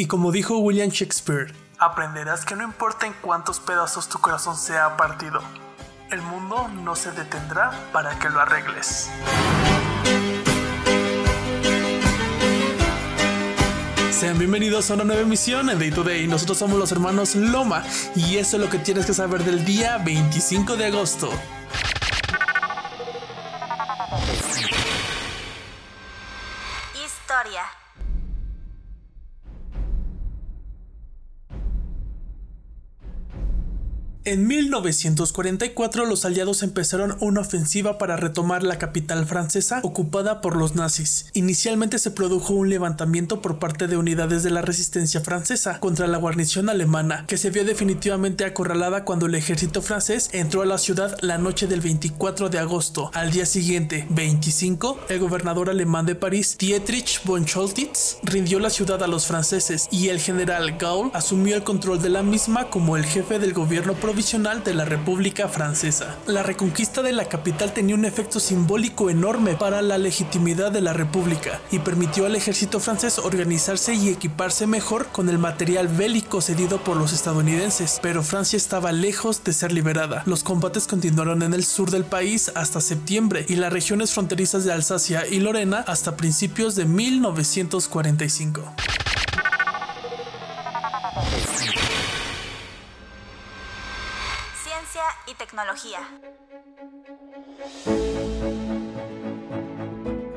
Y como dijo William Shakespeare, aprenderás que no importa en cuántos pedazos tu corazón sea partido, el mundo no se detendrá para que lo arregles. Sean bienvenidos a una nueva emisión en Day to Day. Nosotros somos los hermanos Loma y eso es lo que tienes que saber del día 25 de agosto. Historia. En 1944 los aliados empezaron una ofensiva para retomar la capital francesa ocupada por los nazis. Inicialmente se produjo un levantamiento por parte de unidades de la resistencia francesa contra la guarnición alemana, que se vio definitivamente acorralada cuando el ejército francés entró a la ciudad la noche del 24 de agosto. Al día siguiente, 25, el gobernador alemán de París, Dietrich von Choltitz, rindió la ciudad a los franceses y el general Gaulle asumió el control de la misma como el jefe del gobierno provincial de la República Francesa. La reconquista de la capital tenía un efecto simbólico enorme para la legitimidad de la República y permitió al ejército francés organizarse y equiparse mejor con el material bélico cedido por los estadounidenses, pero Francia estaba lejos de ser liberada. Los combates continuaron en el sur del país hasta septiembre y las regiones fronterizas de Alsacia y Lorena hasta principios de 1945. Y tecnología.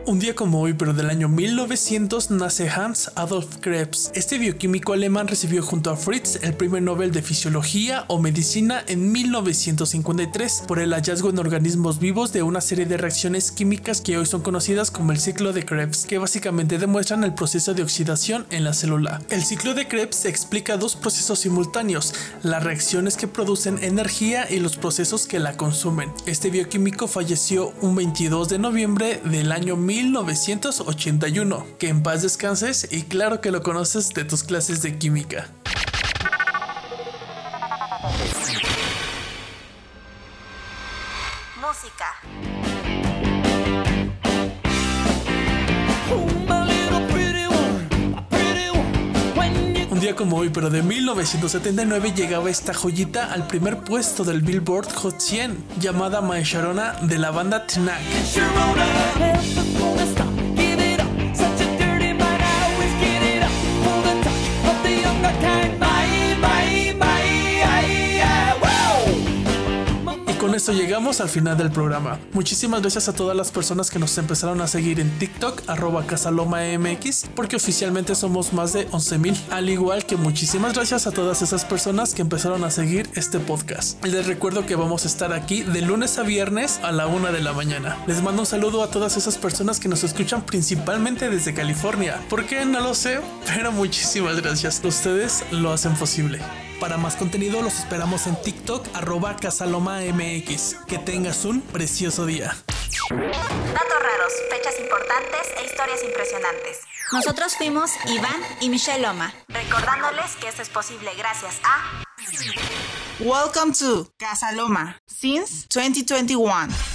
Un día como hoy, pero del año 1900, nace Hans Adolf Krebs. Este bioquímico alemán recibió junto a Fritz el primer Nobel de Fisiología o Medicina en 1953 por el hallazgo en organismos vivos de una serie de reacciones químicas que hoy son conocidas como el ciclo de Krebs, que básicamente demuestran el proceso de oxidación en la célula. El ciclo de Krebs explica dos procesos simultáneos, las reacciones que producen energía y los procesos que la consumen. Este bioquímico falleció un 22 de noviembre del año 1900 1981. Que en paz descanses y claro que lo conoces de tus clases de química. Música. Día como hoy, pero de 1979 llegaba esta joyita al primer puesto del Billboard Hot 100, llamada My Sharona de la banda Tnac. Esto llegamos al final del programa. Muchísimas gracias a todas las personas que nos empezaron a seguir en TikTok, arroba casalomamx, porque oficialmente somos más de 11.000. Al igual que muchísimas gracias a todas esas personas que empezaron a seguir este podcast. Les recuerdo que vamos a estar aquí de lunes a viernes a la una de la mañana. Les mando un saludo a todas esas personas que nos escuchan principalmente desde California. ¿Por qué? No lo sé, pero muchísimas gracias. Ustedes lo hacen posible. Para más contenido los esperamos en TikTok arroba casalomamx. Que tengas un precioso día. Datos raros, fechas importantes e historias impresionantes. Nosotros fuimos Iván y Michelle Loma, recordándoles que esto es posible gracias a... Welcome to Casa Loma since 2021.